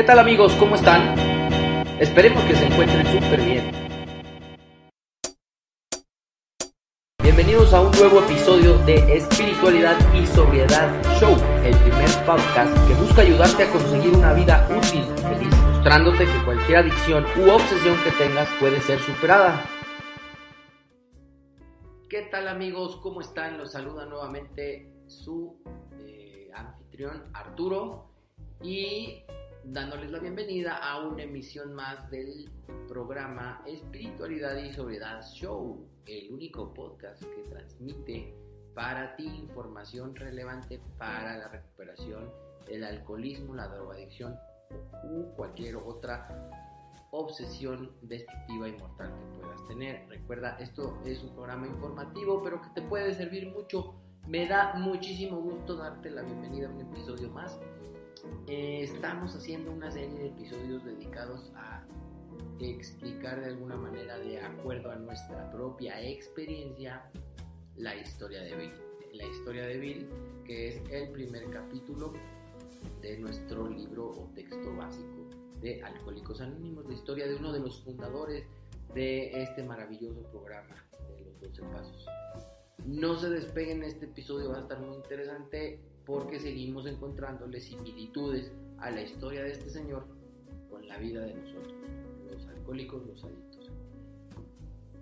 ¿Qué tal amigos? ¿Cómo están? Esperemos que se encuentren súper bien. Bienvenidos a un nuevo episodio de Espiritualidad y Sobriedad Show, el primer podcast que busca ayudarte a conseguir una vida útil y feliz, mostrándote que cualquier adicción u obsesión que tengas puede ser superada. ¿Qué tal amigos? ¿Cómo están? Los saluda nuevamente su eh, anfitrión Arturo y dándoles la bienvenida a una emisión más del programa Espiritualidad y Sobriedad Show, el único podcast que transmite para ti información relevante para la recuperación del alcoholismo, la drogadicción u cualquier otra obsesión destructiva y mortal que puedas tener. Recuerda, esto es un programa informativo, pero que te puede servir mucho. Me da muchísimo gusto darte la bienvenida a un episodio más eh, estamos haciendo una serie de episodios dedicados a explicar de alguna manera, de acuerdo a nuestra propia experiencia, la historia de Bill. La historia de Bill, que es el primer capítulo de nuestro libro o texto básico de Alcohólicos Anónimos, la historia de uno de los fundadores de este maravilloso programa de los 12 pasos. No se despeguen, este episodio va a estar muy interesante porque seguimos encontrándole similitudes a la historia de este señor con la vida de nosotros, los alcohólicos, los adictos.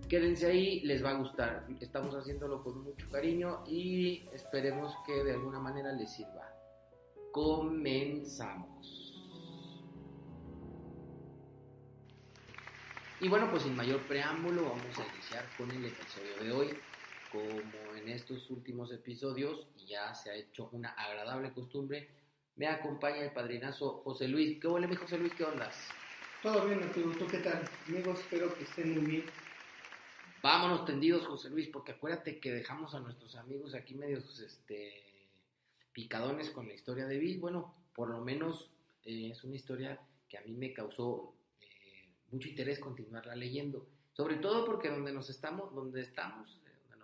Quédense ahí, les va a gustar. Estamos haciéndolo con mucho cariño y esperemos que de alguna manera les sirva. Comenzamos. Y bueno, pues sin mayor preámbulo vamos a iniciar con el episodio de hoy como en estos últimos episodios, ya se ha hecho una agradable costumbre, me acompaña el padrinazo José Luis. ¿Qué huele mi José Luis? ¿Qué ondas? Todo bien, Arturo. ¿Tú qué tal? Amigos, espero que estén muy bien. Vámonos tendidos, José Luis, porque acuérdate que dejamos a nuestros amigos aquí medios este, picadones con la historia de Bill. Bueno, por lo menos eh, es una historia que a mí me causó eh, mucho interés continuarla leyendo. Sobre todo porque donde nos estamos, donde estamos,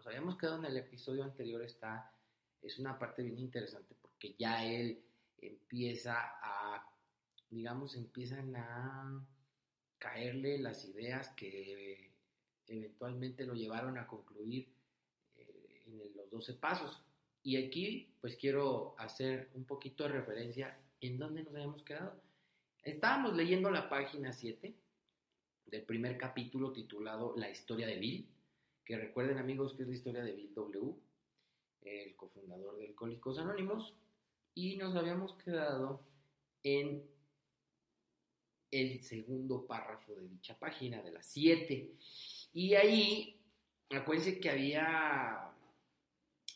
habíamos quedado en el episodio anterior está, es una parte bien interesante porque ya él empieza a, digamos, empiezan a caerle las ideas que eventualmente lo llevaron a concluir eh, en los 12 pasos. Y aquí pues quiero hacer un poquito de referencia en dónde nos habíamos quedado. Estábamos leyendo la página 7 del primer capítulo titulado La historia de Bill que recuerden amigos que es la historia de Bill W., el cofundador de Alcohólicos Anónimos, y nos habíamos quedado en el segundo párrafo de dicha página, de las 7. Y ahí, acuérdense que había,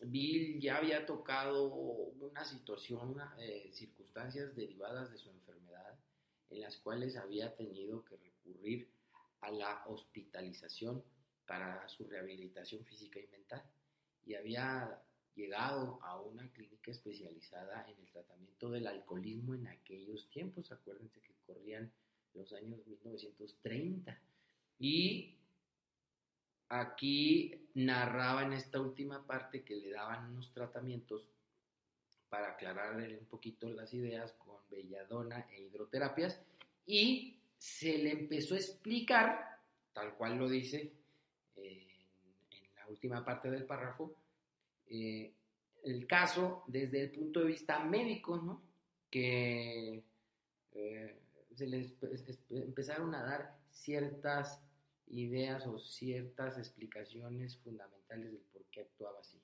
Bill ya había tocado una situación, eh, circunstancias derivadas de su enfermedad, en las cuales había tenido que recurrir a la hospitalización para su rehabilitación física y mental. Y había llegado a una clínica especializada en el tratamiento del alcoholismo en aquellos tiempos, acuérdense que corrían los años 1930 y aquí narraba en esta última parte que le daban unos tratamientos para aclararle un poquito las ideas con belladona e hidroterapias. Y se le empezó a explicar, tal cual lo dice en la última parte del párrafo, eh, el caso desde el punto de vista médico, ¿no? Que eh, se les empezaron a dar ciertas ideas o ciertas explicaciones fundamentales del por qué actuaba así.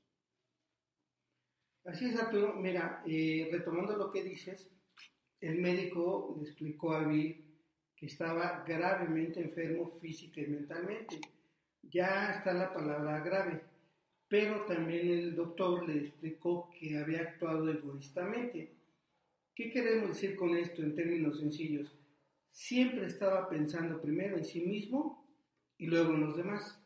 Así es, Arturo. Mira, eh, retomando lo que dices, el médico le explicó a Bill que estaba gravemente enfermo física y mentalmente ya está la palabra grave, pero también el doctor le explicó que había actuado egoístamente. ¿Qué queremos decir con esto en términos sencillos? Siempre estaba pensando primero en sí mismo y luego en los demás.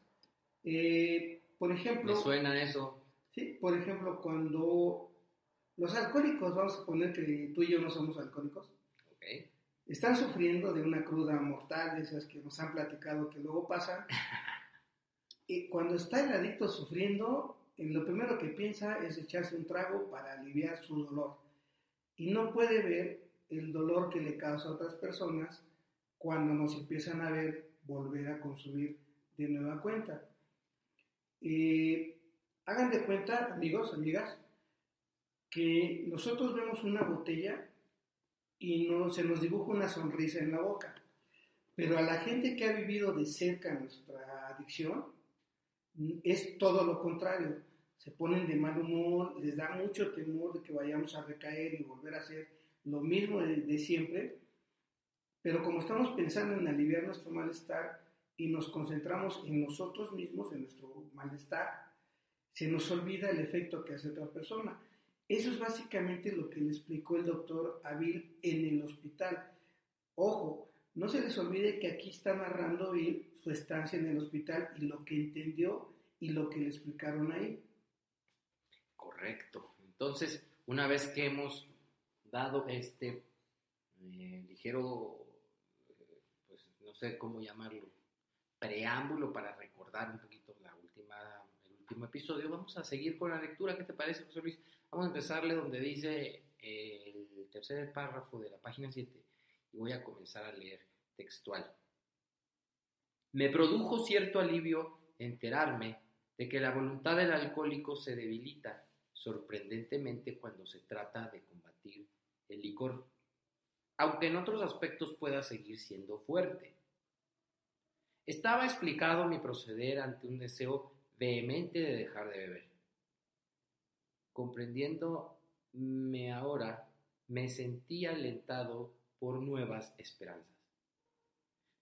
Eh, por ejemplo... ¿Me suena eso? Sí, por ejemplo, cuando los alcohólicos, vamos a poner que tú y yo no somos alcohólicos, están sufriendo de una cruda mortal, de esas que nos han platicado que luego pasa, cuando está el adicto sufriendo, lo primero que piensa es echarse un trago para aliviar su dolor. Y no puede ver el dolor que le causa a otras personas cuando nos empiezan a ver volver a consumir de nueva cuenta. Eh, hagan de cuenta, amigos, amigas, que nosotros vemos una botella y no, se nos dibuja una sonrisa en la boca. Pero a la gente que ha vivido de cerca nuestra adicción, es todo lo contrario. Se ponen de mal humor, les da mucho temor de que vayamos a recaer y volver a hacer lo mismo de, siempre. Pero como estamos pensando en aliviar nuestro malestar y nos concentramos en nosotros mismos, en nuestro malestar, se nos olvida el efecto que hace otra persona. Eso es básicamente lo que le explicó el doctor Avil en el hospital. Ojo, no se les olvide que aquí está narrando él su estancia en el hospital y lo que entendió y lo que le explicaron ahí. Correcto. Entonces, una vez que hemos dado este eh, ligero, pues no sé cómo llamarlo, preámbulo para recordar un poquito la última, el último episodio, vamos a seguir con la lectura. ¿Qué te parece, José Luis? Vamos a empezarle donde dice eh, el tercer párrafo de la página 7 y voy a comenzar a leer textual. Me produjo cierto alivio enterarme de que la voluntad del alcohólico se debilita sorprendentemente cuando se trata de combatir el licor, aunque en otros aspectos pueda seguir siendo fuerte. Estaba explicado mi proceder ante un deseo vehemente de dejar de beber. Comprendiéndome ahora, me sentí alentado por nuevas esperanzas.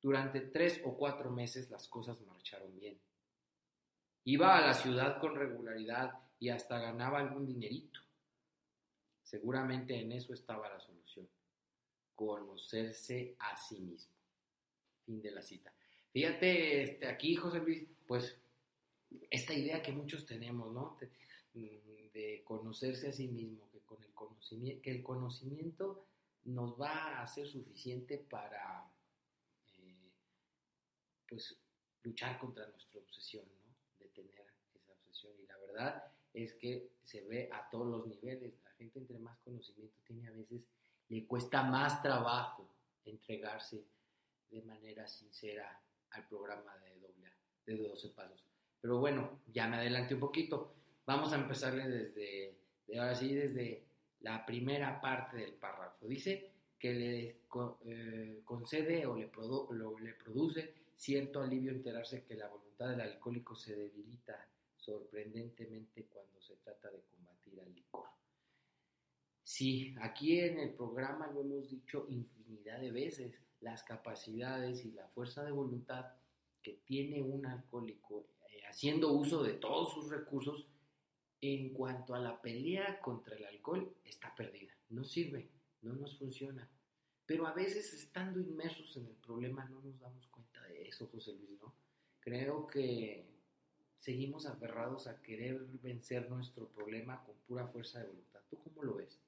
Durante tres o cuatro meses las cosas marcharon bien. Iba a la ciudad con regularidad y hasta ganaba algún dinerito. Seguramente en eso estaba la solución. Conocerse a sí mismo. Fin de la cita. Fíjate, este, aquí José Luis, pues esta idea que muchos tenemos, ¿no? de conocerse a sí mismo, que, con el conocimiento, que el conocimiento nos va a ser suficiente para pues, luchar contra nuestra obsesión, ¿no? de tener esa obsesión. Y la verdad es que se ve a todos los niveles. La gente entre más conocimiento tiene a veces, le cuesta más trabajo entregarse de manera sincera al programa de doble de 12 pasos. Pero bueno, ya me adelanté un poquito. Vamos a empezarle desde, ahora sí, desde la primera parte del párrafo. Dice que le eh, concede o le produce cierto alivio enterarse que la voluntad del alcohólico se debilita sorprendentemente cuando se trata de combatir al licor. Sí, aquí en el programa lo hemos dicho infinidad de veces, las capacidades y la fuerza de voluntad que tiene un alcohólico eh, haciendo uso de todos sus recursos en cuanto a la pelea contra el alcohol, está perdida. No sirve, no nos funciona. Pero a veces estando inmersos en el problema no nos damos cuenta de eso, José Luis, ¿no? Creo que seguimos aferrados a querer vencer nuestro problema con pura fuerza de voluntad. ¿Tú cómo lo ves?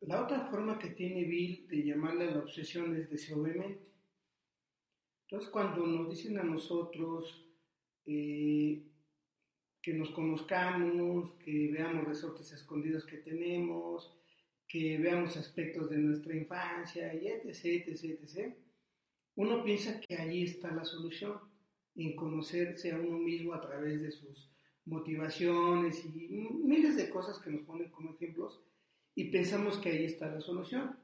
La otra forma que tiene Bill de llamarle a la obsesión es deseobviamente. Entonces, cuando nos dicen a nosotros, eh, que nos conozcamos, que veamos resortes escondidos que tenemos, que veamos aspectos de nuestra infancia, y etc, etc, etc. Uno piensa que allí está la solución, en conocerse a uno mismo a través de sus motivaciones y miles de cosas que nos ponen como ejemplos, y pensamos que ahí está la solución.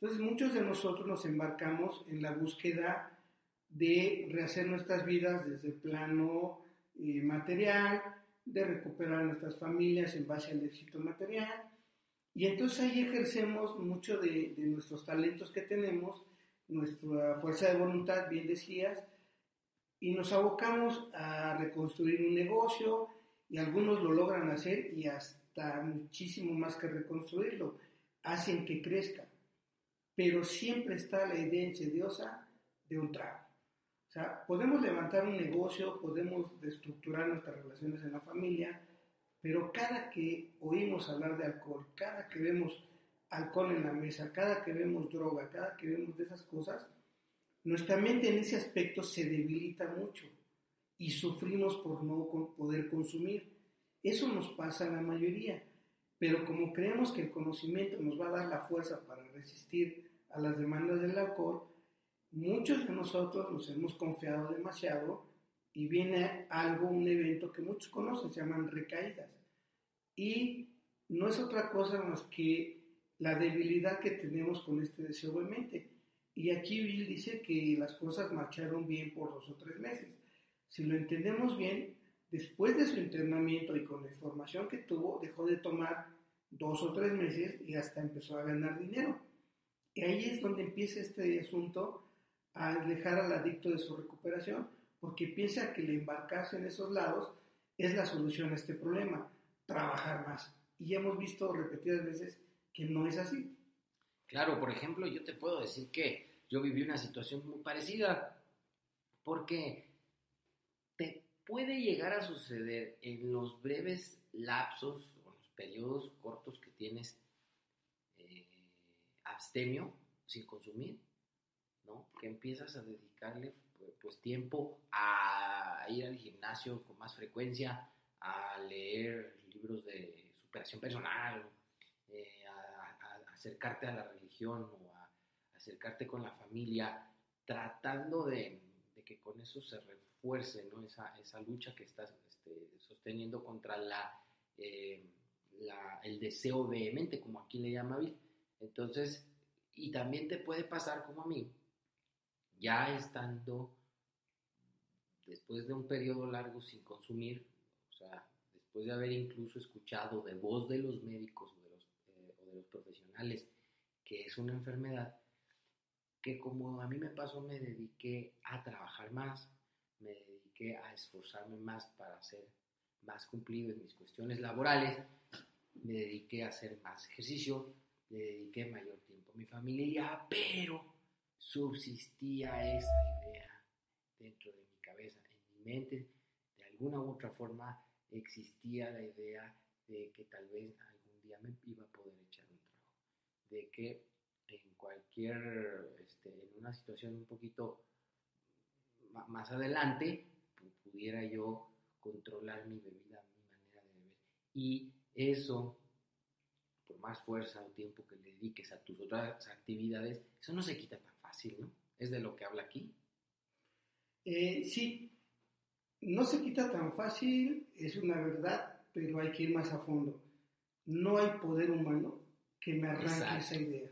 Entonces muchos de nosotros nos embarcamos en la búsqueda de rehacer nuestras vidas desde el plano eh, material, de recuperar nuestras familias en base al éxito material. Y entonces ahí ejercemos mucho de, de nuestros talentos que tenemos, nuestra fuerza de voluntad, bien decías, y nos abocamos a reconstruir un negocio y algunos lo logran hacer y hasta muchísimo más que reconstruirlo, hacen que crezca. Pero siempre está la idea insidiosa de un trago podemos levantar un negocio, podemos reestructurar nuestras relaciones en la familia, pero cada que oímos hablar de alcohol, cada que vemos alcohol en la mesa, cada que vemos droga, cada que vemos de esas cosas, nuestra mente en ese aspecto se debilita mucho y sufrimos por no poder consumir. Eso nos pasa a la mayoría. pero como creemos que el conocimiento nos va a dar la fuerza para resistir a las demandas del alcohol, muchos de nosotros nos hemos confiado demasiado y viene algo, un evento que muchos conocen, se llaman recaídas. Y no es otra cosa más que la debilidad que tenemos con este deseo de mente. Y aquí Bill dice que las cosas marcharon bien por dos o tres meses. Si lo entendemos bien, después de su internamiento y con la información que tuvo, dejó de tomar dos o tres meses y hasta empezó a ganar dinero. Y ahí es donde empieza este asunto a alejar al adicto de su recuperación, porque piensa que el embarcarse en esos lados es la solución a este problema, trabajar más. Y hemos visto repetidas veces que no es así. Claro, por ejemplo, yo te puedo decir que yo viví una situación muy parecida, porque te puede llegar a suceder en los breves lapsos o los periodos cortos que tienes eh, abstemio sin consumir, Que empiezas a dedicarle pues tiempo a ir al gimnasio con más frecuencia, a leer libros de superación personal, eh, a, acercarte a la religión o a, acercarte con la familia, tratando de, que con eso se refuerce esa, lucha que estás este, sosteniendo contra eh, el deseo vehemente, como aquí le llama Bill. Entonces, y también te puede pasar como a mí, ya estando después de un periodo largo sin consumir, o sea, después de haber incluso escuchado de voz de los médicos o de los, eh, o de los profesionales que es una enfermedad, que como a mí me pasó, me dediqué a trabajar más, me dediqué a esforzarme más para ser más cumplido en mis cuestiones laborales, me dediqué a hacer más ejercicio, le dediqué mayor tiempo a mi familia, pero subsistía esa idea dentro de mi cabeza, en mi mente, de alguna u otra forma existía la idea de que tal vez algún día me iba a poder echar un trago, de que en cualquier, este, en una situación un poquito más adelante, pudiera yo controlar mi bebida, mi manera de beber. Y eso, más fuerza o tiempo que le dediques a tus otras actividades, eso no se quita tan fácil, ¿no? Es de lo que habla aquí. Eh, sí, no se quita tan fácil, es una verdad, pero hay que ir más a fondo. No hay poder humano que me arranque esa idea.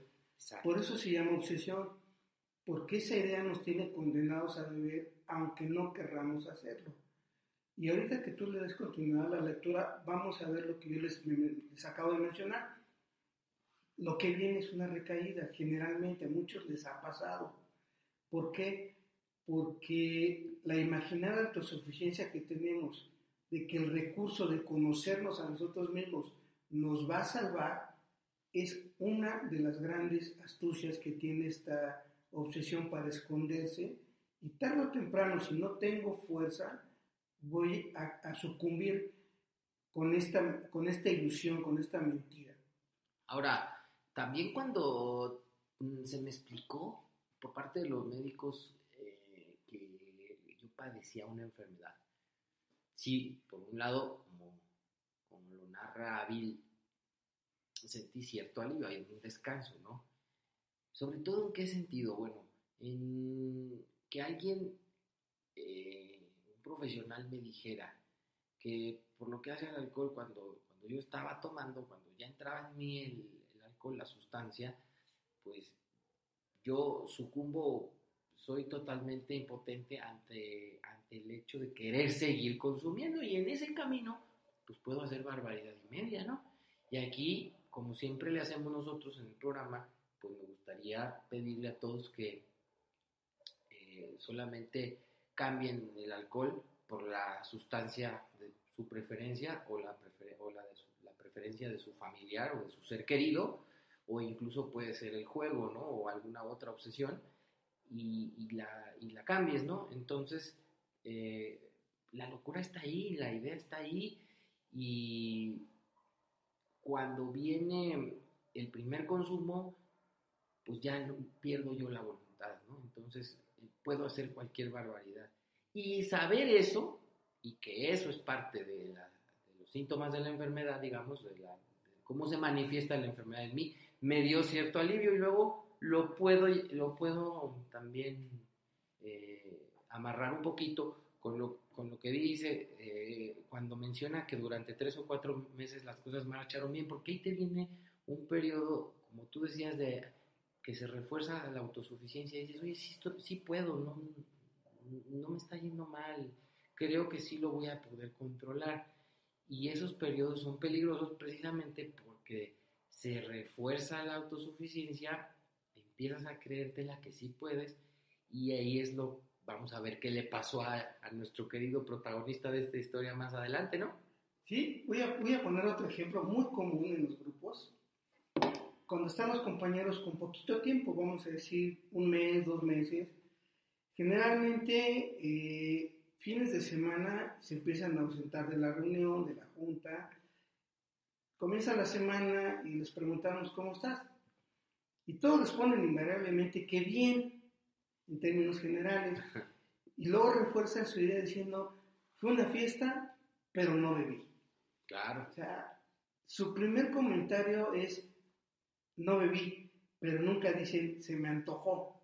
Por eso se llama obsesión, porque esa idea nos tiene condenados a beber aunque no querramos hacerlo. Y ahorita que tú le des continuidad a la lectura, vamos a ver lo que yo les, les acabo de mencionar. Lo que viene es una recaída, generalmente a muchos les ha pasado. ¿Por qué? Porque la imaginada autosuficiencia que tenemos de que el recurso de conocernos a nosotros mismos nos va a salvar es una de las grandes astucias que tiene esta obsesión para esconderse y tarde o temprano, si no tengo fuerza, voy a, sucumbir con esta, con esta ilusión, con esta mentira. Ahora, también cuando mm, se me explicó por parte de los médicos eh, que yo padecía una enfermedad, sí, por un lado, como, como lo narra Bill, sentí cierto alivio, hay un descanso, ¿no? Sobre todo en qué sentido, bueno, en que alguien, eh, un profesional me dijera que por lo que hace el alcohol, cuando, cuando yo estaba tomando, cuando ya entraba en mí el, la sustancia, pues yo sucumbo, soy totalmente impotente ante, ante el hecho de querer seguir consumiendo y en ese camino, pues puedo hacer barbaridad y media, ¿no? Y aquí como siempre le hacemos nosotros en el programa, pues me gustaría pedirle a todos que eh, solamente cambien el alcohol por la sustancia de su preferencia o la, o la, la preferencia de su familiar o de su ser querido, o incluso puede ser el juego, ¿no? O alguna otra obsesión, y, y, la, y la, cambies, ¿no? Entonces, eh, la locura está ahí, la idea está ahí, y cuando viene el primer consumo, pues ya no, pierdo yo la voluntad, ¿no? Entonces eh, puedo hacer cualquier barbaridad. Y saber eso, y que eso es parte de, los síntomas de la enfermedad, digamos, de, cómo se manifiesta la enfermedad en mí, me dio cierto alivio y luego lo puedo, lo puedo también eh, amarrar un poquito con lo, con lo que dice eh, cuando menciona que durante tres o cuatro meses las cosas marcharon bien, porque ahí te viene un periodo, como tú decías, de que se refuerza la autosuficiencia y dices, oye, sí, puedo, no, no me está yendo mal, creo que sí lo voy a poder controlar. Y esos periodos son peligrosos precisamente porque se refuerza la autosuficiencia, empiezas a creértela que sí puedes y ahí es lo, vamos a ver qué le pasó a, a nuestro querido protagonista de esta historia más adelante, ¿no? Sí, voy a, voy a poner otro ejemplo muy común en los grupos. Cuando están los compañeros con poquito tiempo, vamos a decir un mes, dos meses, generalmente eh, fines de semana se empiezan a ausentar de la reunión, de la junta. Comienza la semana y les preguntamos cómo estás. Y todos responden invariablemente que bien, en términos generales. Y luego refuerzan su idea diciendo, fue una fiesta, pero no bebí. Claro. O sea, su primer comentario es, no bebí, pero nunca dicen, se me antojó.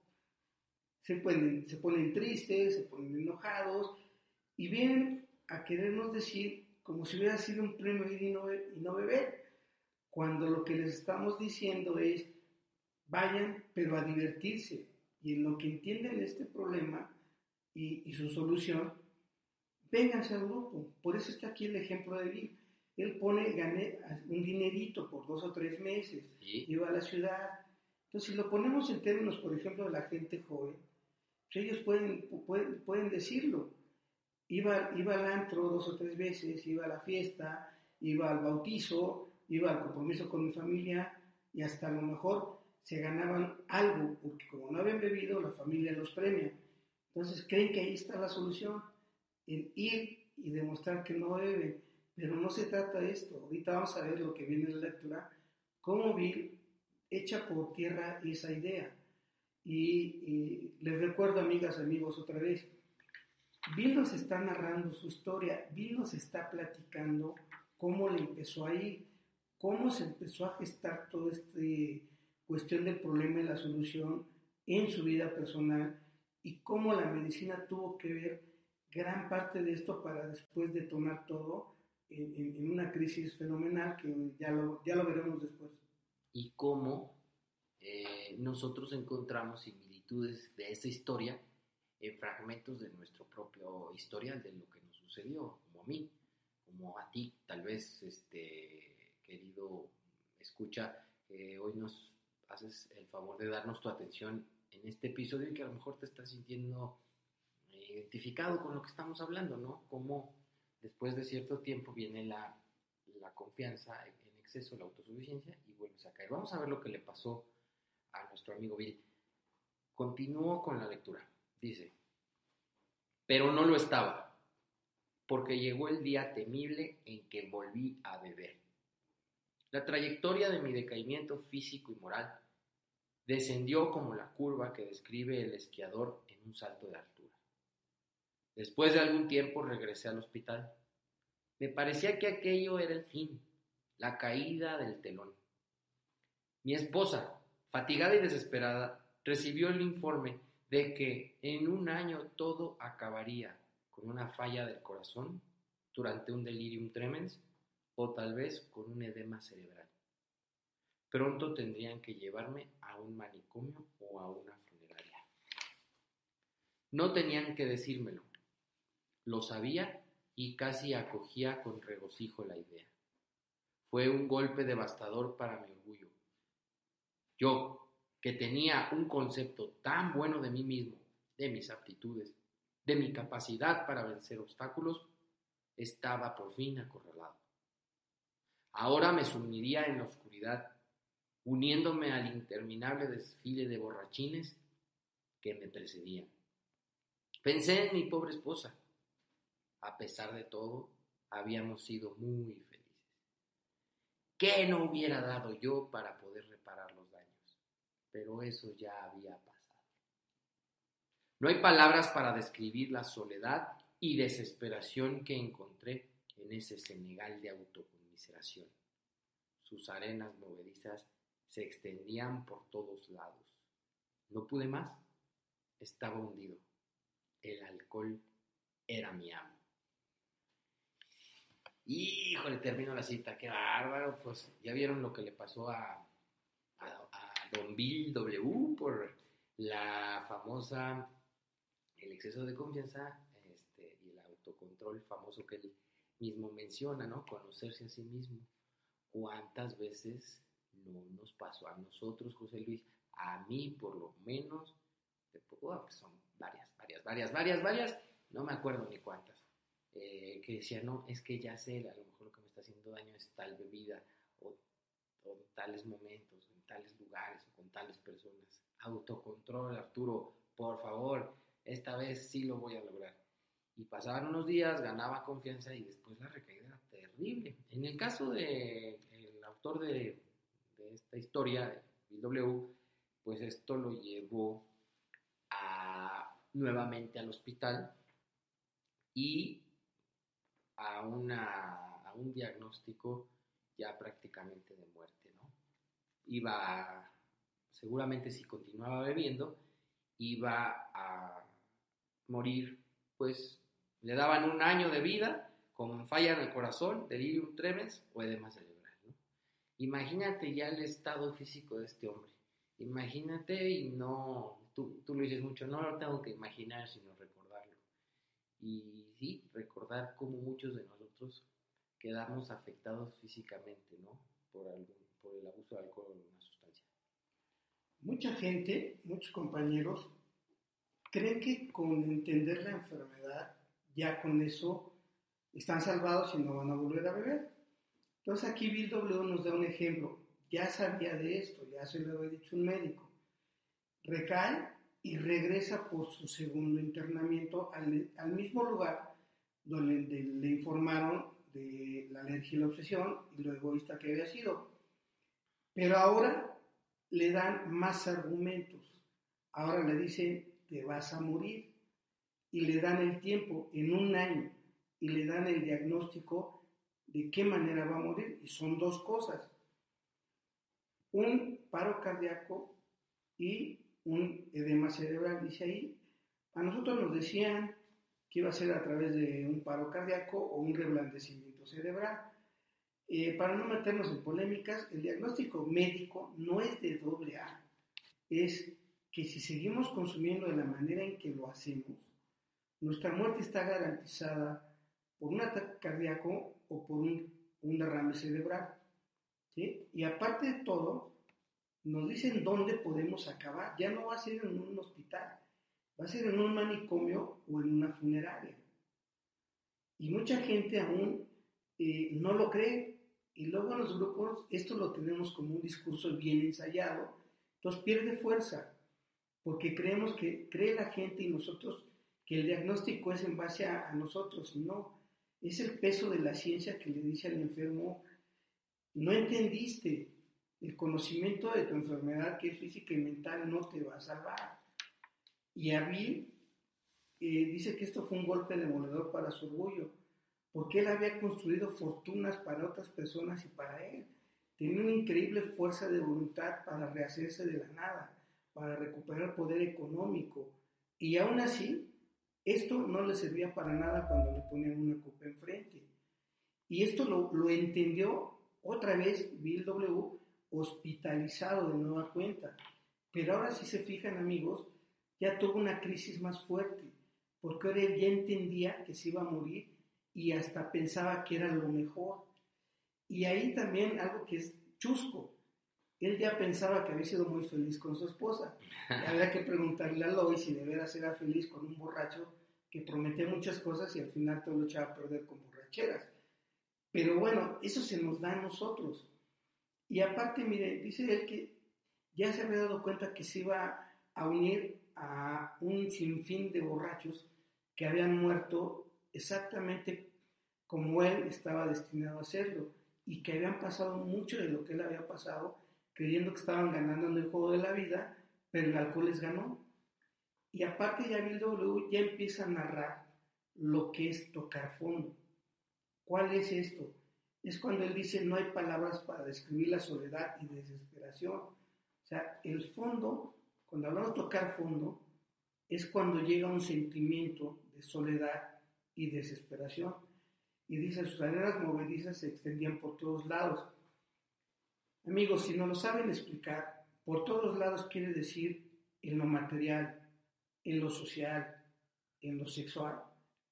Se ponen, se ponen tristes, se ponen enojados, y vienen a querernos decir como si hubiera sido un premio ir y no, y no beber, cuando lo que les estamos diciendo es vayan, pero a divertirse. Y en lo que entienden este problema y, y su solución, vénganse al grupo. Por eso está aquí el ejemplo de Bill. Él pone, gané un dinerito por dos o tres meses, Sí. iba a la ciudad. Entonces, si lo ponemos en términos, por ejemplo, de la gente joven, pues ellos pueden, pueden, pueden decirlo iba, iba al antro dos o tres veces, iba a la fiesta, iba al bautizo, iba al compromiso con mi familia y hasta a lo mejor se ganaban algo, porque como no habían bebido, la familia los premia. Entonces creen que ahí está la solución, en ir y demostrar que no beben. Pero no se trata de esto. Ahorita vamos a ver lo que viene en la lectura, cómo Bill echa por tierra esa idea. Y, y les recuerdo, amigas, amigos, otra vez, Bill nos está narrando su historia, Bill nos está platicando cómo le empezó a ir, cómo se empezó a gestar toda esta cuestión del problema y la solución en su vida personal y cómo la medicina tuvo que ver gran parte de esto para después detonar todo en, una crisis fenomenal que ya lo, ya lo veremos después. Y cómo eh, nosotros encontramos similitudes de esa historia en fragmentos de nuestro propio historial, de lo que nos sucedió, como a mí, como a ti, tal vez, este, querido escucha, eh, hoy nos haces el favor de darnos tu atención en este episodio y que a lo mejor te estás sintiendo identificado con lo que estamos hablando, ¿no? Cómo después de cierto tiempo viene la, la confianza en exceso, la autosuficiencia y vuelves a caer. Vamos a ver lo que le pasó a nuestro amigo Bill. Continúo con la lectura. Dice, pero no lo estaba, porque llegó el día temible en que volví a beber. La trayectoria de mi decaimiento físico y moral descendió como la curva que describe el esquiador en un salto de altura. Después de algún tiempo regresé al hospital. Me parecía que aquello era el fin, la caída del telón. Mi esposa, fatigada y desesperada, recibió el informe de que en un año todo acabaría con una falla del corazón durante un delirium tremens o tal vez con un edema cerebral. Pronto tendrían que llevarme a un manicomio o a una funeraria. No tenían que decírmelo. Lo sabía y casi acogía con regocijo la idea. Fue un golpe devastador para mi orgullo. Yo, que tenía un concepto tan bueno de mí mismo, de mis aptitudes, de mi capacidad para vencer obstáculos, estaba por fin acorralado. Ahora me sumiría en la oscuridad, uniéndome al interminable desfile de borrachines que me precedían. Pensé en mi pobre esposa. A pesar de todo, habíamos sido muy felices. ¿Qué no hubiera dado yo para poder reparar los? Pero eso ya había pasado. No hay palabras para describir la soledad y desesperación que encontré en ese Senegal de autoconmiseración. sus arenas movedizas se extendían por todos lados. No pude más, estaba hundido. El alcohol era mi amo. Híjole, termino la cita, qué bárbaro. Pues ya vieron lo que le pasó a, Don Bill W por la famosa, el exceso de confianza este, y el autocontrol famoso que él mismo menciona, ¿no? Conocerse a sí mismo. ¿Cuántas veces no nos pasó a nosotros, José Luis? A mí, por lo menos, de son varias, varias, varias, varias, varias, no me acuerdo ni cuántas, eh, que decía, no, es que ya sé, a lo mejor lo que me está haciendo daño es tal bebida, o, tales momentos, en tales lugares, o con tales personas. Autocontrol, Arturo, por favor, esta vez sí lo voy a lograr. Y pasaban unos días, ganaba confianza y después la recaída era terrible. En el caso del el autor de, esta historia, Bill W., pues esto lo llevó nuevamente al hospital y a, un diagnóstico ya prácticamente de muerte. Iba, seguramente si continuaba bebiendo, iba a morir, pues le daban un año de vida con falla en el corazón, delirium tremens o edema cerebral, ¿no? Imagínate ya el estado físico de este hombre. Imagínate y no, tú, tú lo dices mucho, no lo tengo que imaginar, sino recordarlo. Y sí, recordar cómo muchos de nosotros quedamos afectados físicamente, ¿no? Por, algún, por el abuso de alcohol o una sustancia. Mucha gente, muchos compañeros, creen que con entender la enfermedad, ya con eso están salvados y no van a volver a beber. Entonces aquí Bill W nos da un ejemplo. Ya sabía de esto, ya se lo había dicho un médico. Recae y regresa por su segundo internamiento al, al mismo lugar donde le, le informaron de la alergia y la obsesión y lo egoísta que había sido. Pero ahora le dan más argumentos. Ahora le dicen, te vas a morir. Y le dan el tiempo, en un año, y le dan el diagnóstico de qué manera va a morir. Y son dos cosas. Un paro cardíaco y un edema cerebral, dice ahí. A nosotros nos decían que iba a ser a través de un paro cardíaco o un reblandecimiento cerebral. Eh, para no meternos en polémicas, el diagnóstico médico no es de doble A, es que si seguimos consumiendo de la manera en que lo hacemos, nuestra muerte está garantizada por un ataque cardíaco o por un, derrame cerebral. Y aparte de todo, nos dicen dónde podemos acabar. Ya no va a ser en un hospital, va a ser en un manicomio o en una funeraria. Y mucha gente aún eh, no lo cree. Y luego en los grupos esto lo tenemos como un discurso bien ensayado. Entonces pierde fuerza, porque creemos que cree la gente y nosotros que el diagnóstico es en base a, nosotros. Y no, es el peso de la ciencia que le dice al enfermo, no entendiste, el conocimiento de tu enfermedad que es física y mental no te va a salvar. Y a Bill eh, dice que esto fue un golpe demoledor para su orgullo, porque él había construido fortunas para otras personas y para él. Tenía una increíble fuerza de voluntad para rehacerse de la nada, para recuperar poder económico. Y aún así, esto no le servía para nada cuando le ponían una copa enfrente. Y esto lo, lo entendió otra vez Bill W. hospitalizado de nueva cuenta. Pero ahora si se fijan amigos, ya tuvo una crisis más fuerte, porque ahora él ya entendía que se iba a morir y hasta pensaba que era lo mejor. Y ahí también algo que es chusco. Él ya pensaba que había sido muy feliz con su esposa. Y habría que preguntarle a Lois si de veras era feliz con un borracho que prometía muchas cosas y al final todo lo echaba a perder con borracheras. Pero bueno, eso se nos da a nosotros. Y aparte, mire, dice él que ya se había dado cuenta que se iba a unir a un sinfín de borrachos que habían muerto exactamente como él estaba destinado a hacerlo y que habían pasado mucho de lo que él había pasado creyendo que estaban ganando en el juego de la vida, pero el alcohol les ganó. Y aparte ya Bill W ya empieza a narrar lo que es tocar fondo. ¿Cuál es esto? es cuando él dice no hay palabras para describir la soledad y desesperación. O sea, el fondo, cuando hablamos de tocar fondo, es cuando llega un sentimiento de soledad y desesperación. Y dice, sus arenas movedizas se extendían por todos lados. Amigos, si no lo saben explicar, por todos lados quiere decir en lo material, en lo social, en lo sexual.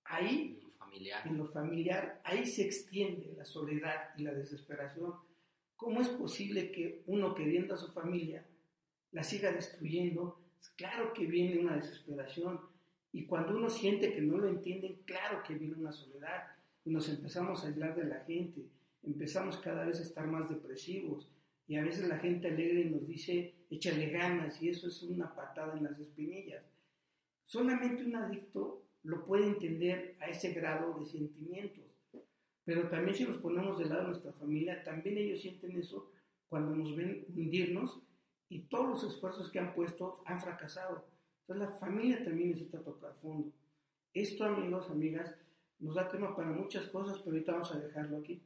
Ahí, En lo familiar. en lo familiar, ahí se extiende la soledad y la desesperación. ¿Cómo es posible que uno queriendo a su familia la siga destruyendo? Claro que viene una desesperación. Y cuando uno siente que no lo entienden, claro que viene una soledad. Y nos empezamos a aislar de la gente. Empezamos cada vez a estar más depresivos. Y a veces la gente alegre nos dice, échale ganas. Y eso es una patada en las espinillas. Solamente un adicto lo puede entender a ese grado de sentimientos. Pero también si nos ponemos del lado de nuestra familia, también ellos sienten eso cuando nos ven hundirnos y todos los esfuerzos que han puesto han fracasado. Entonces la familia también necesita tocar fondo. Esto, amigos, amigas, nos da tema para muchas cosas, pero ahorita vamos a dejarlo aquí.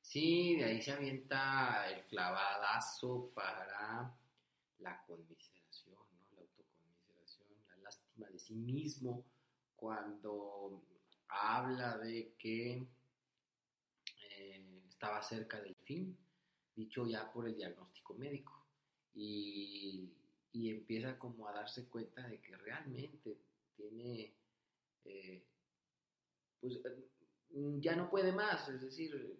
Sí, de ahí se avienta el clavadazo para la conmiseración. La autoconmiseración, la lástima de sí mismo, cuando habla de que eh, estaba cerca del fin, dicho ya por el diagnóstico médico, y, y empieza como a darse cuenta de que realmente tiene, eh, pues eh, ya no puede más, es decir,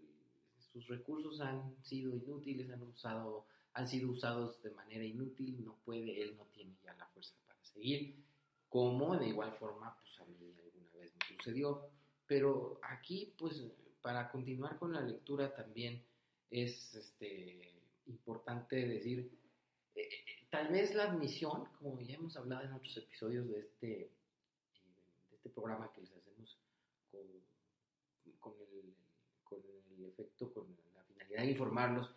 sus recursos han sido inútiles, han usado, han sido usados de manera inútil, no puede, él no tiene ya la fuerza para seguir, como de igual forma, pues a mí alguna vez me sucedió, pero aquí, pues, para continuar con la lectura también es este, importante decir, eh, tal vez la admisión, como ya hemos hablado en otros episodios de este, eh, de este programa que les hacemos con, con, el, con el efecto, con la finalidad de informarlos,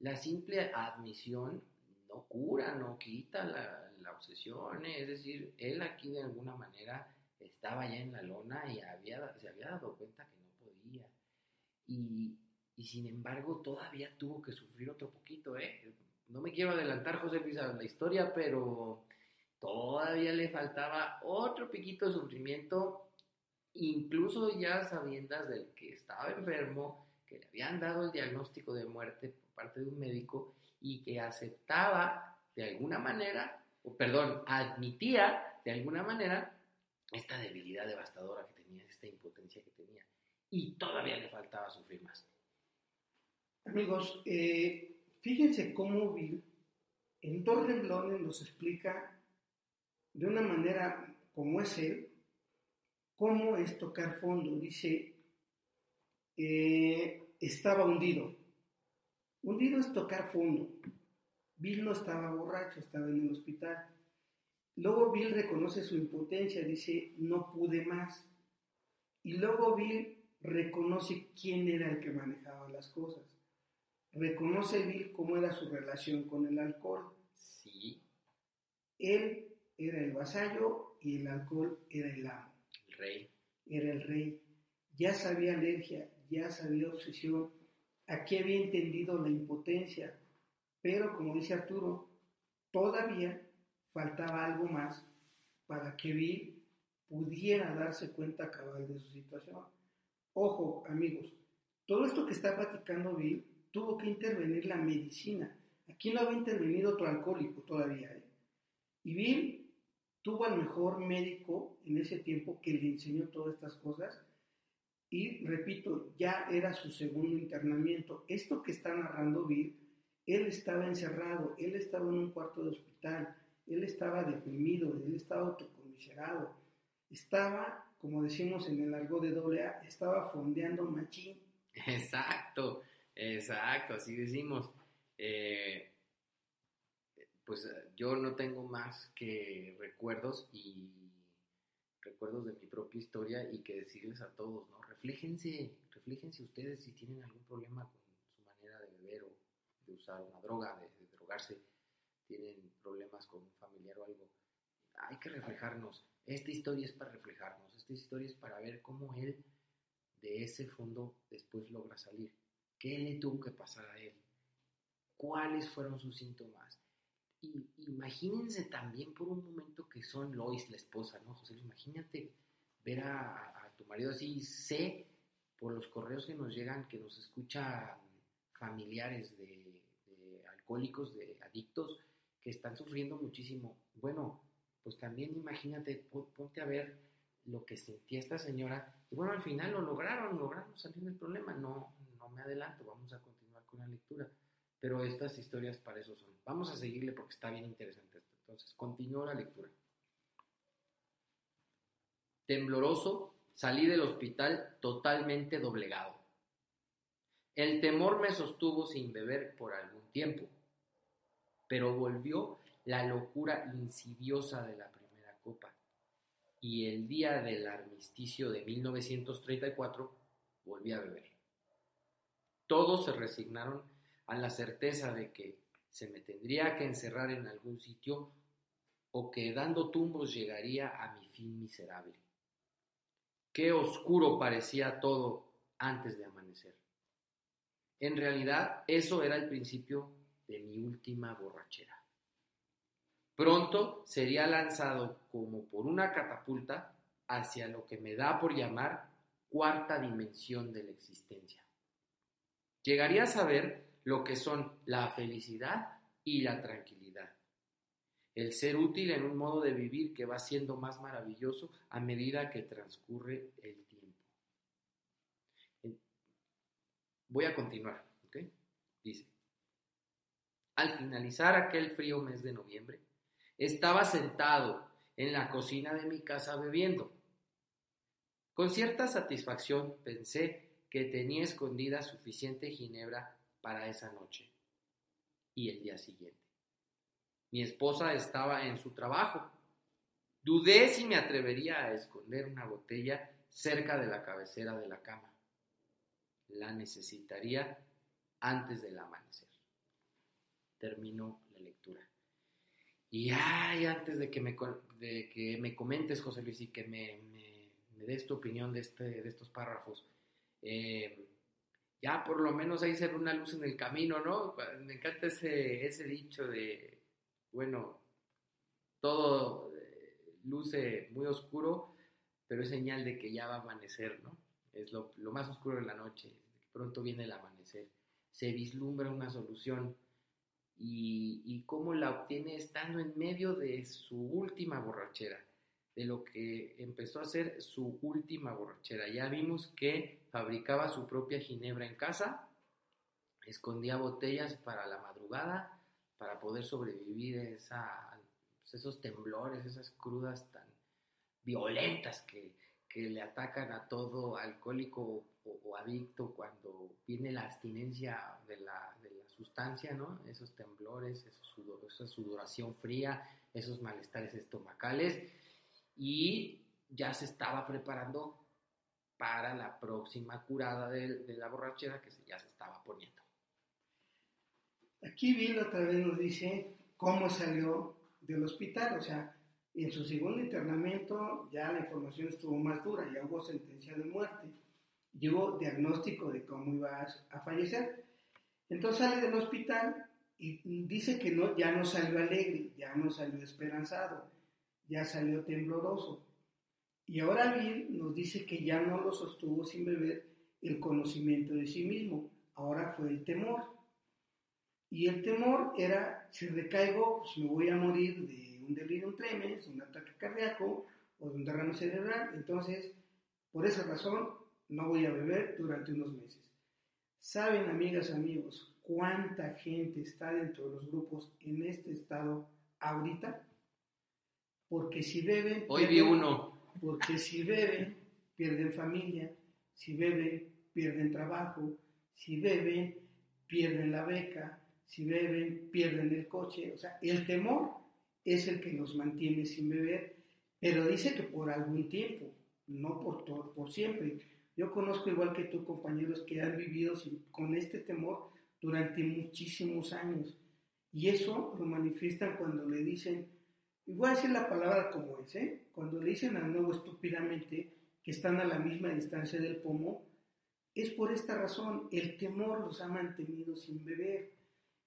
la simple admisión no cura, no quita la, la obsesión, es decir, él aquí de alguna manera estaba ya en la lona y había, se había dado cuenta que no podía. Y, y sin embargo todavía tuvo que sufrir otro poquito, ¿eh? No me quiero adelantar, José Luis, a la historia, pero todavía le faltaba otro piquito de sufrimiento, incluso ya sabiendas del que estaba enfermo, que le habían dado el diagnóstico de muerte por parte de un médico y que aceptaba de alguna manera, o perdón, admitía de alguna manera esta debilidad devastadora que tenía, esta impotencia que tenía. Y todavía le faltaba sufrir más. Amigos, eh, fíjense cómo Bill en dos renglones nos explica de una manera como es él, cómo es tocar fondo. Dice, eh, estaba hundido. Hundido es tocar fondo. Bill no estaba borracho, estaba en el hospital. Luego Bill reconoce su impotencia, dice, no pude más. Y luego Bill reconoce quién era el que manejaba las cosas. Reconoce Bill cómo era su relación con el alcohol. Sí, Él era el vasallo y el alcohol era el amo, el rey. era el rey. Ya sabía alergia, ya sabía obsesión. Aquí había entendido la impotencia. Pero como dice Arturo, todavía faltaba algo más para que Bill pudiera darse cuenta cabal de su situación. Ojo, amigos, todo esto que está platicando Bill tuvo que intervenir la medicina. Aquí no había intervenido otro alcohólico todavía. ¿eh? Y Bill tuvo al mejor médico en ese tiempo que le enseñó todas estas cosas. Y repito, ya era su segundo internamiento. Esto que está narrando Bill, él estaba encerrado, él estaba en un cuarto de hospital, él estaba deprimido, él estaba autocomiserado, estaba, como decimos en el argot de doble A, estaba fondeando machín. Exacto, exacto, así decimos. Eh, pues yo no tengo más que recuerdos y recuerdos de mi propia historia y que decirles a todos, ¿no? Refléjense, refléjense ustedes si tienen algún problema con su manera de beber o de usar una droga, de, de drogarse, tienen problemas con un familiar o algo. Hay que reflejarnos. Esta historia es para reflejarnos, esta historia es para ver cómo él de ese fondo después logra salir. ¿Qué le tuvo que pasar a él? ¿Cuáles fueron sus síntomas? Y imagínense también por un momento que son Lois, la esposa, ¿no, José? Imagínate ver a, tu marido así. Sé por los correos que nos llegan, que nos escuchan familiares de, de alcohólicos, de adictos, que están sufriendo muchísimo. Bueno, pues también imagínate, ponte a ver lo que sentía esta señora. Y bueno, al final lo lograron, lograron salir del problema. No, me adelanto, vamos a continuar con la lectura. Pero estas historias para eso son. Vamos a seguirle porque está bien interesante esto. Entonces, continúo la lectura. Tembloroso, salí del hospital totalmente doblegado. El temor me sostuvo sin beber por algún tiempo, pero volvió la locura insidiosa de la primera copa. Y el día del armisticio de 1934 volví a beber. Todos se resignaron a la certeza de que se me tendría que encerrar en algún sitio o que dando tumbos llegaría a mi fin miserable. Qué oscuro parecía todo antes de amanecer. En realidad, eso era el principio de mi última borrachera. Pronto sería lanzado como por una catapulta hacia lo que me da por llamar cuarta dimensión de la existencia. Llegaría a saber lo que son la felicidad y la tranquilidad. El ser útil en un modo de vivir que va siendo más maravilloso a medida que transcurre el tiempo. Voy a continuar. Dice, al finalizar aquel frío mes de noviembre, estaba sentado en la cocina de mi casa bebiendo. Con cierta satisfacción pensé que tenía escondida suficiente ginebra para esa noche y el día siguiente. Mi esposa estaba en su trabajo. Dudé si me atrevería a esconder una botella cerca de la cabecera de la cama. La necesitaría antes del amanecer. Termino la lectura. Y ay, antes de que me, comentes, José Luis, y que me, me, des tu opinión de, este, de estos párrafos, eh, ya por lo menos ahí se ve una luz en el camino, ¿no? Me encanta ese, ese dicho de, bueno, todo eh, luce muy oscuro, pero es señal de que ya va a amanecer, ¿no? Es lo, más oscuro de la noche, pronto viene el amanecer. Se vislumbra una solución y, y cómo la obtiene estando en medio de su última borrachera de lo que empezó a ser su última borrachera. Ya vimos que fabricaba su propia ginebra en casa, escondía botellas para la madrugada, para poder sobrevivir esa, pues, esos temblores, esas crudas tan violentas que, le atacan a todo alcohólico o, adicto cuando viene la abstinencia de la, sustancia, ¿no? Esos temblores, esa sudoración fría, esos malestares estomacales y ya se estaba preparando para la próxima curada de, la borrachera que ya se estaba poniendo. Aquí Bill otra vez nos dice cómo salió del hospital, o sea, en su segundo internamiento ya la información estuvo más dura, ya hubo sentencia de muerte, llegó diagnóstico de cómo iba a fallecer. Entonces sale del hospital y dice que no, ya no salió alegre, ya no salió esperanzado, ya salió tembloroso. Y ahora bien nos dice que ya no lo sostuvo sin beber el conocimiento de sí mismo, ahora fue el temor. Y el temor era, si recaigo, pues me voy a morir de un delirium tremens, un ataque cardíaco o de un derrame cerebral. Entonces, por esa razón, no voy a beber durante unos meses. ¿Saben, amigas, amigos, cuánta gente está dentro de los grupos en este estado ahorita? Porque si beben... Hoy vi uno. Porque si beben, pierden familia. Si beben, pierden trabajo. Si beben, pierden la beca. Si beben, pierden el coche. O sea, el temor es el que nos mantiene sin beber. Pero dice que por algún tiempo, no por, todo, por siempre. Yo conozco igual que tú compañeros que han vivido con este temor durante muchísimos años. Y eso lo manifiestan cuando le dicen, y voy a decir la palabra como es, ¿eh? Cuando le dicen al nuevo estúpidamente que están a la misma distancia del pomo, es por esta razón, el temor los ha mantenido sin beber.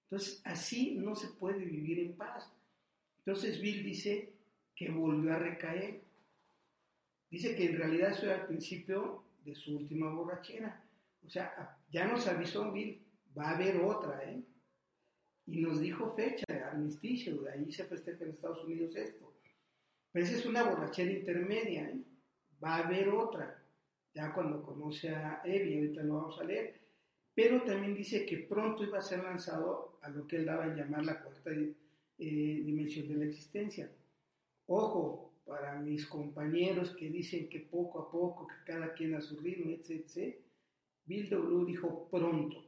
Entonces, así no se puede vivir en paz. Entonces, Bill dice que volvió a recaer. Dice que en realidad eso era el principio de su última borrachera. O sea, ya nos avisó Bill, va a haber otra, ¿eh? Y nos dijo fecha, armisticio, de ahí se festeja en Estados Unidos esto. Pero esa es una borrachera intermedia, ¿eh? Va a haber otra, ya cuando conoce a Evi, ahorita lo vamos a leer. Pero también dice que pronto iba a ser lanzado a lo que él daba en llamar la cuarta eh, dimensión de la existencia. Ojo, para mis compañeros que dicen que poco a poco, que cada quien a su ritmo, etc. Bill W. dijo pronto.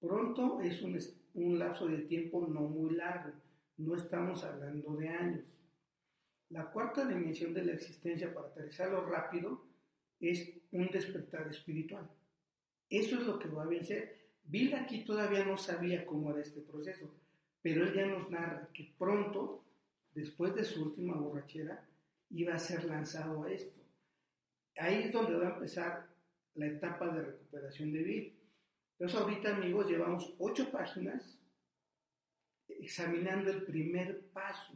Pronto es un, un lapso de tiempo no muy largo, no estamos hablando de años. La cuarta dimensión de la existencia, para aterrizarlo rápido, es un despertar espiritual. Eso es lo que va a vencer. Bill aquí todavía no sabía cómo era este proceso, pero él ya nos narra que pronto, después de su última borrachera, iba a ser lanzado a esto. Ahí es donde va a empezar la etapa de recuperación de Bill. Entonces ahorita amigos llevamos ocho páginas examinando el primer paso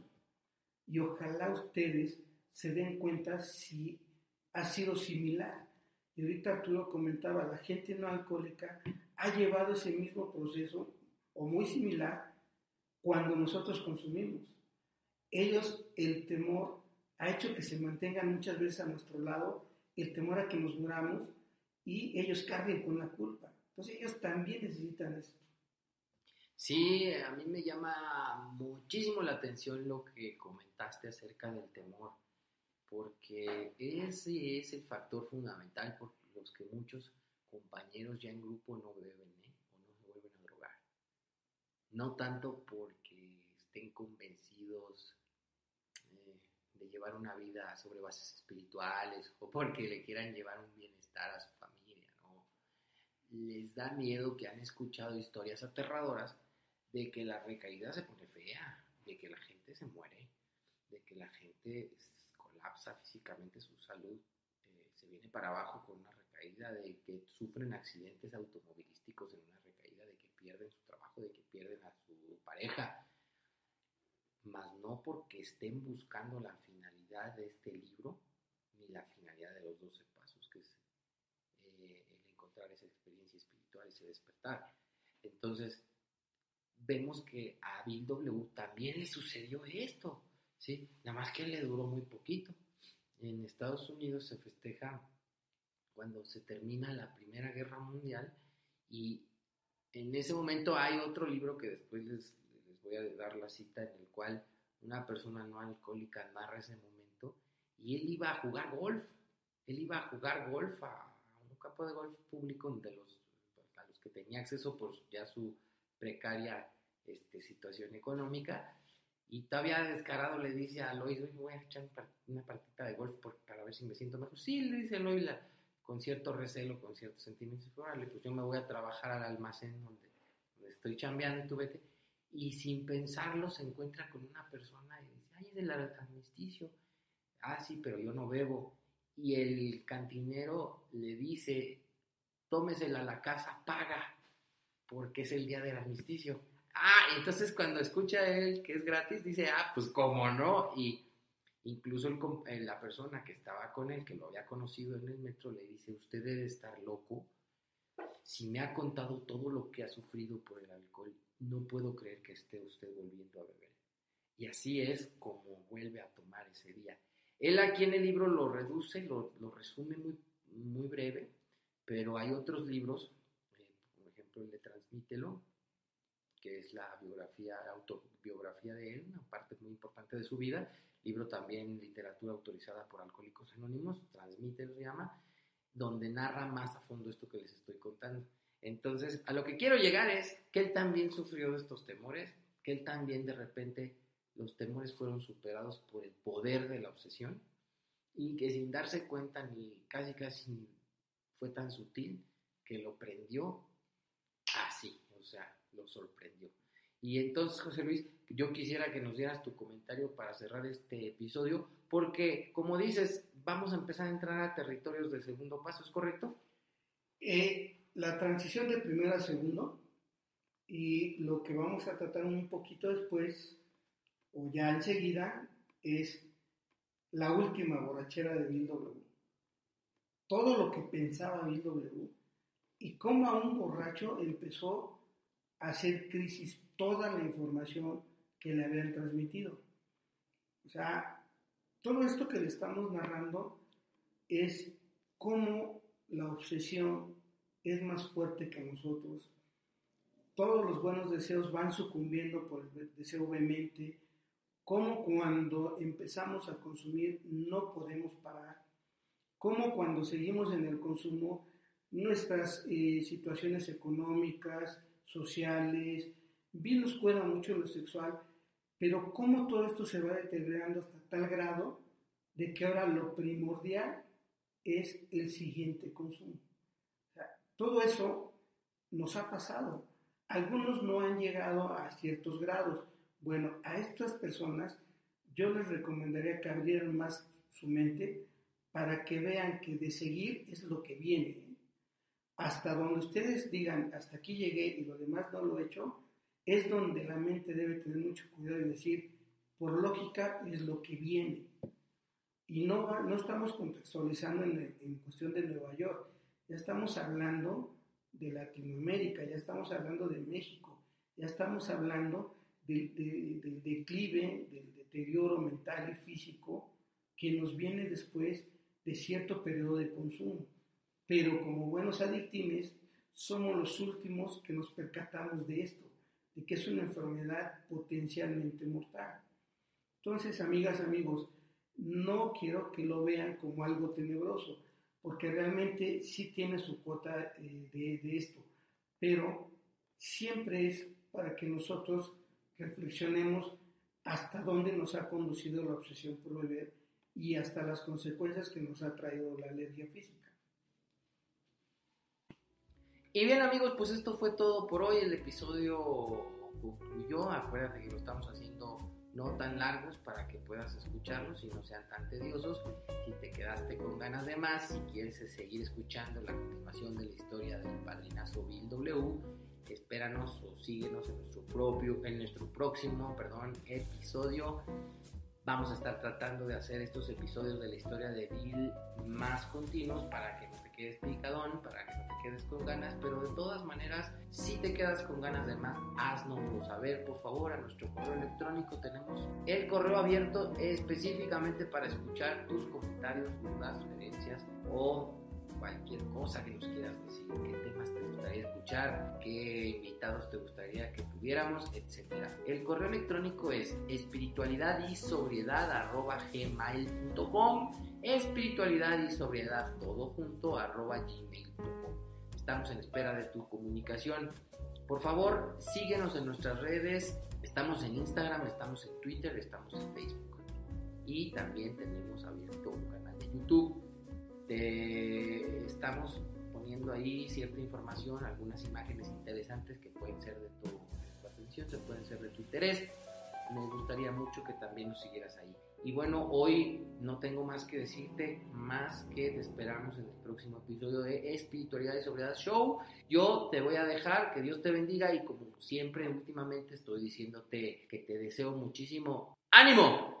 y ojalá ustedes se den cuenta si ha sido similar. Y ahorita Arturo comentaba, la gente no alcohólica ha llevado ese mismo proceso o muy similar cuando nosotros consumimos. Ellos, el temor ha hecho que se mantengan muchas veces a nuestro lado, el temor a que nos muramos y ellos carguen con la culpa. Entonces ellos también necesitan esto. Sí, a mí me llama muchísimo la atención lo que comentaste acerca del temor, porque ese es el factor fundamental por los que muchos compañeros ya en grupo no beben ¿eh? o no se vuelven a drogar. No tanto porque estén convencidos eh, de llevar una vida sobre bases espirituales o porque le quieran llevar un bienestar a su. Les da miedo que han escuchado historias aterradoras de que la recaída se pone fea, de que la gente se muere, de que la gente colapsa físicamente su salud, eh, se viene para abajo con una recaída, de que sufren accidentes automovilísticos en una recaída, de que pierden su trabajo, de que pierden a su pareja, más no porque estén buscando la finalidad de este libro, ni la finalidad de los 12 pasos, que es eh, el esa experiencia espiritual, ese despertar. Entonces, vemos que a Bill W también le sucedió esto, ¿sí? Nada más que le duró muy poquito. En Estados Unidos se festeja cuando se termina la Primera Guerra Mundial y en ese momento hay otro libro que después les, les voy a dar la cita en el cual una persona no alcohólica narra ese momento y él iba a jugar golf, él iba a jugar golf a, campo de golf público de los, a los que tenía acceso por ya su precaria este, situación económica. Y todavía descarado le dice a Lois, voy a echar una partida de golf para ver si me siento mejor. Sí, le dice Lois con cierto recelo, con ciertos sentimientos. pues yo me voy a trabajar al almacén donde, estoy chambeando y tú vete. Y sin pensarlo se encuentra con una persona y dice, ay, es del armisticio. Ah, sí, pero yo no bebo. Y el cantinero le dice, tómesela a la casa, paga porque es el día del armisticio. Ah, entonces cuando escucha él que es gratis, dice, ah, pues cómo no. Y incluso el, la persona que estaba con él, que lo había conocido en el metro, le dice, usted debe estar loco. Si me ha contado todo lo que ha sufrido por el alcohol, no puedo creer que esté usted volviendo a beber. Y así es como vuelve a tomar ese día. Él aquí en el libro lo reduce, lo, lo resume muy, breve, pero hay otros libros le Transmítelo, que es la biografía, autobiografía de él, una parte muy importante de su vida, libro también literatura autorizada por Alcohólicos Anónimos, Transmítelo se llama, donde narra más a fondo esto que les estoy contando. Entonces, a lo que quiero llegar es que él también sufrió de estos temores, que él también de repente los temores fueron superados por el poder de la obsesión y que sin darse cuenta ni casi casi fue tan sutil que lo prendió así, o sea, lo sorprendió. Y entonces, José Luis, yo quisiera que nos dieras tu comentario para cerrar este episodio, porque, como dices, vamos a empezar a entrar a territorios del segundo paso, ¿es correcto? Eh, la transición de primero a segundo y lo que vamos a tratar un poquito después o ya enseguida es la última borrachera de Bill W. Todo lo que pensaba Bill W. y cómo a un borracho empezó a hacer crisis toda la información que le habían transmitido. O sea, todo esto que le estamos narrando es cómo la obsesión es más fuerte que nosotros. Todos los buenos deseos van sucumbiendo por el deseo vehemente, como cuando empezamos a consumir no podemos parar, como cuando seguimos en el consumo nuestras eh, situaciones económicas, sociales, bien nos cuida mucho lo sexual, pero cómo todo esto se va deteriorando hasta tal grado de que ahora lo primordial es el siguiente consumo. todo eso nos ha pasado. Algunos no han llegado a ciertos grados. Bueno, a estas personas yo les recomendaría que abrieran más su mente para que vean que de seguir es lo que viene. Hasta donde ustedes digan, hasta aquí llegué y lo demás no lo he hecho, es donde la mente debe tener mucho cuidado y decir, por lógica es lo que viene. Y no, no estamos contextualizando en cuestión de Nueva York, ya estamos hablando de Latinoamérica, ya estamos hablando de México, ya estamos hablando del, del declive, del deterioro mental y físico que nos viene después de cierto periodo de consumo. Pero como buenos adictines, somos los últimos que nos percatamos de esto, de que es una enfermedad potencialmente mortal. Entonces, amigas, amigos, no quiero que lo vean como algo tenebroso, porque realmente sí tiene su cuota eh, de, de esto, pero siempre es para que nosotros reflexionemos hasta dónde nos ha conducido la obsesión por beber y hasta las consecuencias que nos ha traído la alergia física. Y bien amigos, pues esto fue todo por hoy. El episodio concluyó. Acuérdate que lo estamos haciendo no tan largos para que puedas escucharlos y no sean tan tediosos. Si te quedaste con ganas de más, si quieres seguir escuchando la continuación de la historia del padrinazo Bill W, espéranos o síguenos en nuestro propio, en nuestro próximo, perdón, episodio. Vamos a estar tratando de hacer estos episodios de la historia de Bill más continuos para que no te quedes picadón, para que no te quedes con ganas, pero de todas maneras, si te quedas con ganas de más, haznoslo saber, por favor, a nuestro correo electrónico tenemos el correo abierto específicamente para escuchar tus comentarios, dudas, sugerencias o cualquier cosa que nos quieras decir, qué temas te gustaría escuchar, qué invitados te gustaría que tuviéramos, etc. El correo electrónico es espiritualidad y sobriedad gmail.com espiritualidad y sobriedad todo junto arroba gmail.com Estamos en espera de tu comunicación. Por favor, síguenos en nuestras redes. Estamos en Instagram, estamos en Twitter, estamos en Facebook. Y también tenemos abierto un canal de YouTube estamos poniendo ahí cierta información, algunas imágenes interesantes que pueden ser de tu, atención, se pueden ser de tu interés. Me gustaría mucho que también nos siguieras ahí. Y bueno, hoy no tengo más que decirte, más que te esperamos en el próximo episodio de Espiritualidad y Sobriedad Show. Yo te voy a dejar, que Dios te bendiga y como siempre últimamente estoy diciéndote que te deseo muchísimo ánimo.